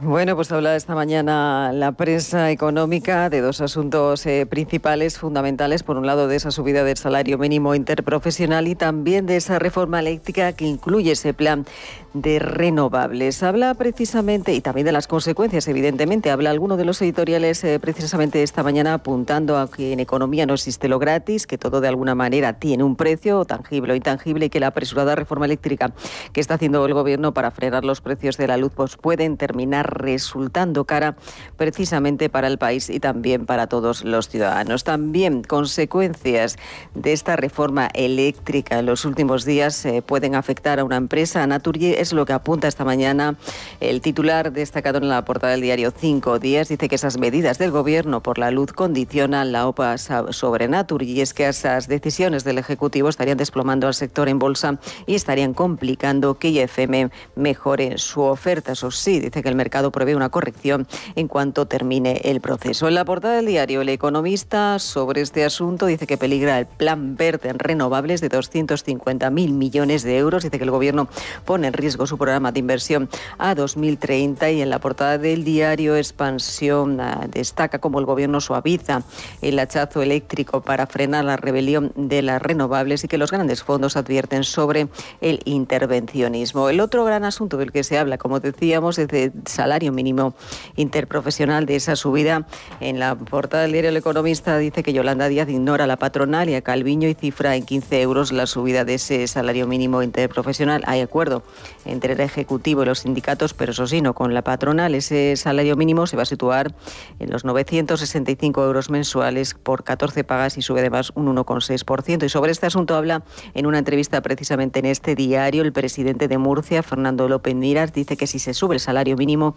Bueno, pues habla esta mañana la prensa económica de dos asuntos eh, principales, fundamentales. Por un lado, de esa subida del salario mínimo interprofesional y también de esa reforma eléctrica que incluye ese plan de renovables. Habla precisamente, y también de las consecuencias, evidentemente, habla alguno de los editoriales eh, precisamente esta mañana apuntando a que en economía no existe lo gratis, que todo de alguna manera tiene un precio, tangible o intangible, y que la apresurada reforma eléctrica que está haciendo el gobierno para frenar los precios de la luz pues pueden terminar resultando cara precisamente para el país y también para todos los ciudadanos. También consecuencias de esta reforma eléctrica en los últimos días eh, pueden afectar a una empresa. Naturgy es lo que apunta esta mañana el titular destacado en la portada del diario Cinco Días. Dice que esas medidas del gobierno por la luz condicionan la OPA sobre Naturgy y es que esas decisiones del Ejecutivo estarían desplomando al sector en bolsa y estarían complicando que IFM mejore su oferta. Eso sí, dice que el mercado prevé una corrección en cuanto termine el proceso. En la portada del diario El Economista sobre este asunto dice que peligra el plan verde en renovables de 250.000 millones de euros. Dice que el gobierno pone en riesgo su programa de inversión a 2030 y en la portada del diario Expansión ah, destaca cómo el gobierno suaviza el hachazo eléctrico para frenar la rebelión de las renovables y que los grandes fondos advierten sobre el intervencionismo. El otro gran asunto del que se habla, como decíamos, es de salario mínimo interprofesional de esa subida. En la portada del diario El Economista dice que Yolanda Díaz ignora a la patronal y a Calviño y cifra en 15 euros la subida de ese salario mínimo interprofesional. Hay acuerdo entre el Ejecutivo y los sindicatos, pero eso sí, no con la patronal. Ese salario mínimo se va a situar en los 965 euros mensuales por 14 pagas y sube además un 1,6%. Y sobre este asunto habla en una entrevista precisamente en este diario el presidente de Murcia, Fernando López Miras, dice que si se sube el salario mínimo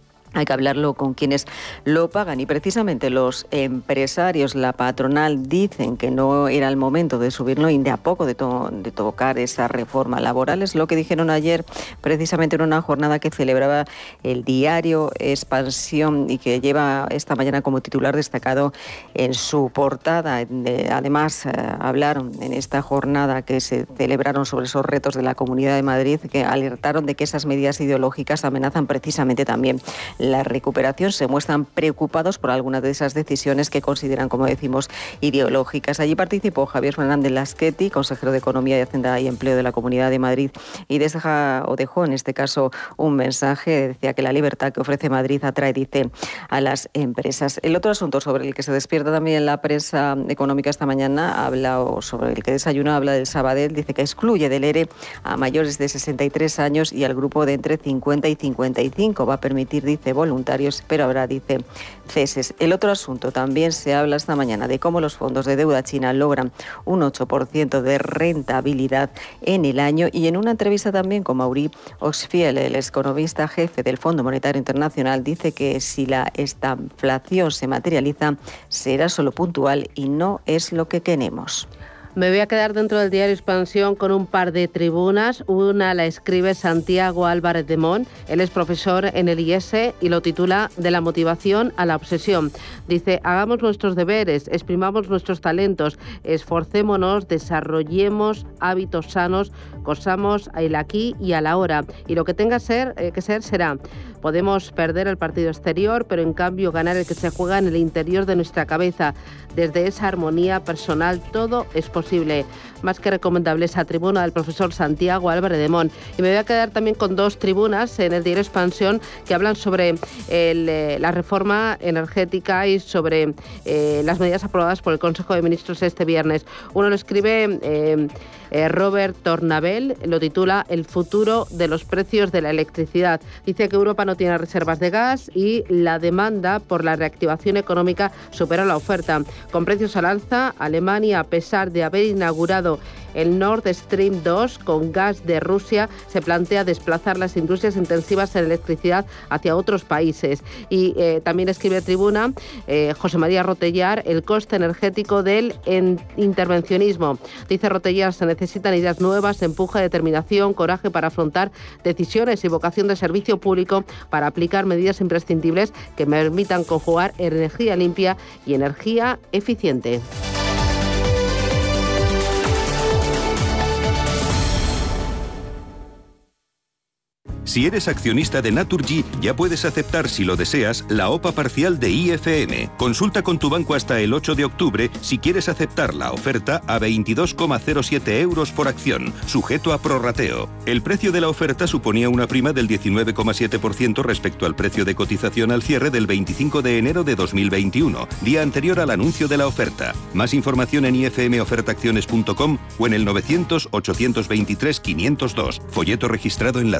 hay que hablarlo con quienes lo pagan y precisamente los empresarios, la patronal, dicen que no era el momento de subirlo y de a poco de, tocar esa reforma laboral. Es lo que dijeron ayer precisamente en una jornada que celebraba el diario Expansión y que lleva esta mañana como titular destacado en su portada. Además, eh, hablaron en esta jornada que se celebraron sobre esos retos de la Comunidad de Madrid que alertaron de que esas medidas ideológicas amenazan precisamente también la recuperación se muestran preocupados por algunas de esas decisiones que consideran, como decimos, ideológicas. Allí participó Javier Fernández Lasqueti, consejero de Economía y Hacienda y Empleo de la Comunidad de Madrid, y deja, o dejó en este caso un mensaje, decía que la libertad que ofrece Madrid atrae, dice, a las empresas. El otro asunto sobre el que se despierta también la prensa económica esta mañana, habla, o sobre el que desayuna, habla del Sabadell, dice que excluye del ERE a mayores de 63 años y al grupo de entre 50 y 55. Va a permitir, dice, voluntarios, pero ahora dice ceses. El otro asunto también se habla esta mañana de cómo los fondos de deuda china logran un 8% de rentabilidad en el año y en una entrevista también con Mauri Oxfiel, el economista jefe del Fondo Monetario Internacional, dice que si la inflación se materializa será solo puntual y no es lo que queremos. Me voy a quedar dentro del diario Expansión con un par de tribunas. Una la escribe Santiago Álvarez de Mon. Él es profesor en el IES y lo titula De la motivación a la obsesión. Dice, hagamos nuestros deberes, exprimamos nuestros talentos, esforcémonos, desarrollemos hábitos sanos, cosamos el aquí y a la hora. Y lo que tenga eh, que ser será. Podemos perder el partido exterior, pero en cambio ganar el que se juega en el interior de nuestra cabeza. Desde esa armonía personal todo es posible. Más que recomendable esa tribuna del profesor Santiago Álvarez de Mon. Y me voy a quedar también con dos tribunas en el diario Expansión que hablan sobre eh, la reforma energética y sobre eh, las medidas aprobadas por el Consejo de Ministros este viernes. Uno lo escribe... Eh, eh, Robert Tornabel lo titula El futuro de los precios de la electricidad. Dice que Europa no tiene reservas de gas y la demanda por la reactivación económica supera la oferta. Con precios al alza, Alemania, a pesar de haber inaugurado el Nord Stream 2 con gas de Rusia se plantea desplazar las industrias intensivas en electricidad hacia otros países. Y eh, también escribe Tribuna eh, José María Rotellar el coste energético del intervencionismo. Dice Rotellar, se necesitan ideas nuevas, empuje, determinación, coraje para afrontar decisiones y vocación de servicio público para aplicar medidas imprescindibles que permitan conjugar energía limpia y energía eficiente. Si eres accionista de Naturgy, ya puedes aceptar, si lo deseas, la OPA parcial de IFM. Consulta con tu banco hasta el 8 de octubre si quieres aceptar la oferta a 22,07 euros por acción, sujeto a prorrateo. El precio de la oferta suponía una prima del 19,7% respecto al precio de cotización al cierre del 25 de enero de 2021, día anterior al anuncio de la oferta. Más información en ifmofertaacciones.com o en el 900 823 502, folleto registrado en la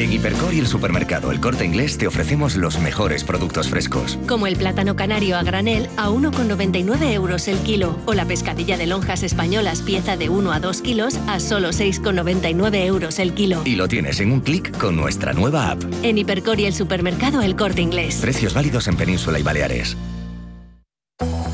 En Hipercor y el supermercado El Corte Inglés te ofrecemos los mejores productos frescos. Como el plátano canario a granel a 1,99 euros el kilo o la pescadilla de lonjas españolas pieza de 1 a 2 kilos a solo 6,99 euros el kilo. Y lo tienes en un clic con nuestra nueva app. En Hipercor y el supermercado El Corte Inglés. Precios válidos en Península y Baleares.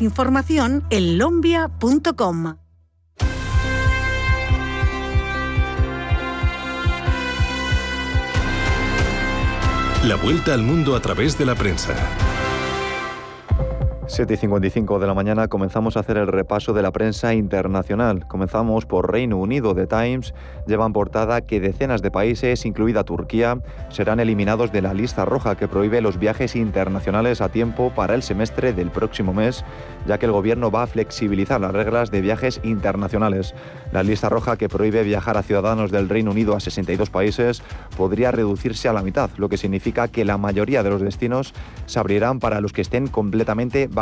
información en lombia.com. La vuelta al mundo a través de la prensa. 7 y 55 de la mañana comenzamos a hacer el repaso de la prensa internacional. Comenzamos por Reino Unido. The Times lleva en portada que decenas de países, incluida Turquía, serán eliminados de la lista roja que prohíbe los viajes internacionales a tiempo para el semestre del próximo mes, ya que el gobierno va a flexibilizar las reglas de viajes internacionales. La lista roja que prohíbe viajar a ciudadanos del Reino Unido a 62 países podría reducirse a la mitad, lo que significa que la mayoría de los destinos se abrirán para los que estén completamente vacunados.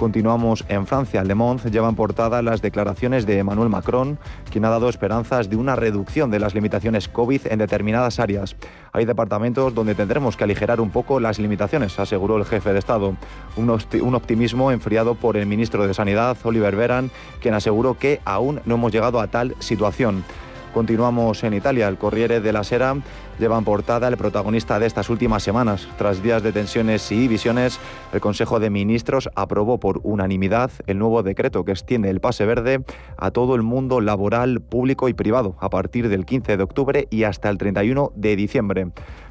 Continuamos en Francia. Le Monde lleva en portada las declaraciones de Emmanuel Macron, quien ha dado esperanzas de una reducción de las limitaciones COVID en determinadas áreas. Hay departamentos donde tendremos que aligerar un poco las limitaciones, aseguró el jefe de Estado. Un, un optimismo enfriado por el ministro de Sanidad, Oliver Veran, quien aseguró que aún no hemos llegado a tal situación. Continuamos en Italia. El Corriere de la Sera lleva en portada el protagonista de estas últimas semanas. Tras días de tensiones y divisiones, el Consejo de Ministros aprobó por unanimidad el nuevo decreto que extiende el pase verde a todo el mundo laboral, público y privado a partir del 15 de octubre y hasta el 31 de diciembre.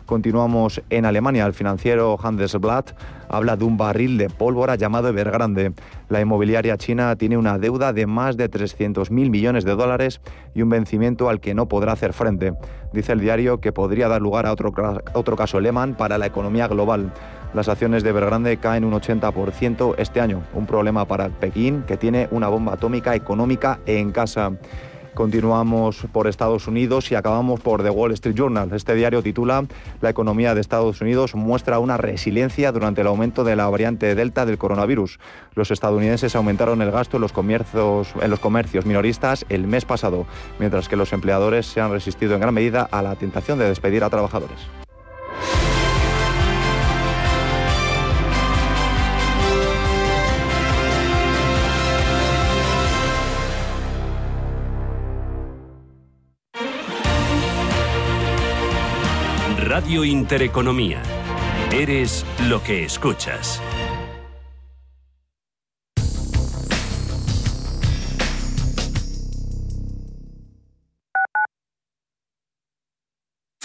Continuamos en Alemania. El financiero Handelsblatt habla de un barril de pólvora llamado Evergrande. La inmobiliaria china tiene una deuda de más de 300.000 millones de dólares y un vencimiento al que no podrá hacer frente. Dice el diario que podría dar lugar a otro, otro caso Lehman para la economía global. Las acciones de Evergrande caen un 80% este año, un problema para Pekín que tiene una bomba atómica económica en casa. Continuamos por Estados Unidos y acabamos por The Wall Street Journal. Este diario titula La economía de Estados Unidos muestra una resiliencia durante el aumento de la variante Delta del coronavirus. Los estadounidenses aumentaron el gasto en los comercios, minoristas el mes pasado, mientras que los empleadores se han resistido en gran medida a la tentación de despedir a trabajadores. Radio Intereconomía. Eres lo que escuchas.